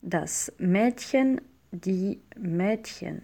Das Mädchen, die Mädchen.